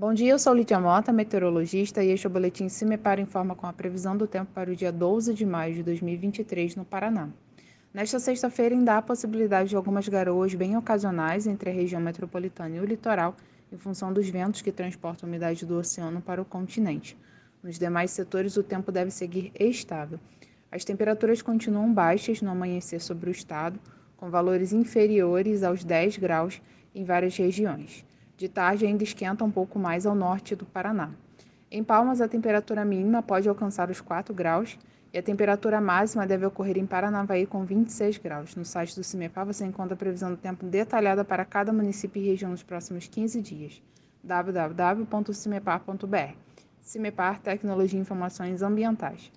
Bom dia, eu sou Lídia Mota, meteorologista, e este é o Boletim Cimepar informa com a previsão do tempo para o dia 12 de maio de 2023 no Paraná. Nesta sexta-feira ainda há possibilidade de algumas garoas bem ocasionais entre a região metropolitana e o litoral, em função dos ventos que transportam umidade do oceano para o continente. Nos demais setores, o tempo deve seguir estável. As temperaturas continuam baixas no amanhecer sobre o estado, com valores inferiores aos 10 graus em várias regiões. De tarde ainda esquenta um pouco mais ao norte do Paraná. Em Palmas, a temperatura mínima pode alcançar os 4 graus e a temperatura máxima deve ocorrer em Paranavaí com 26 graus. No site do CIMEPAR você encontra a previsão do tempo detalhada para cada município e região nos próximos 15 dias. www.cimepar.br CIMEPAR Tecnologia e Informações Ambientais.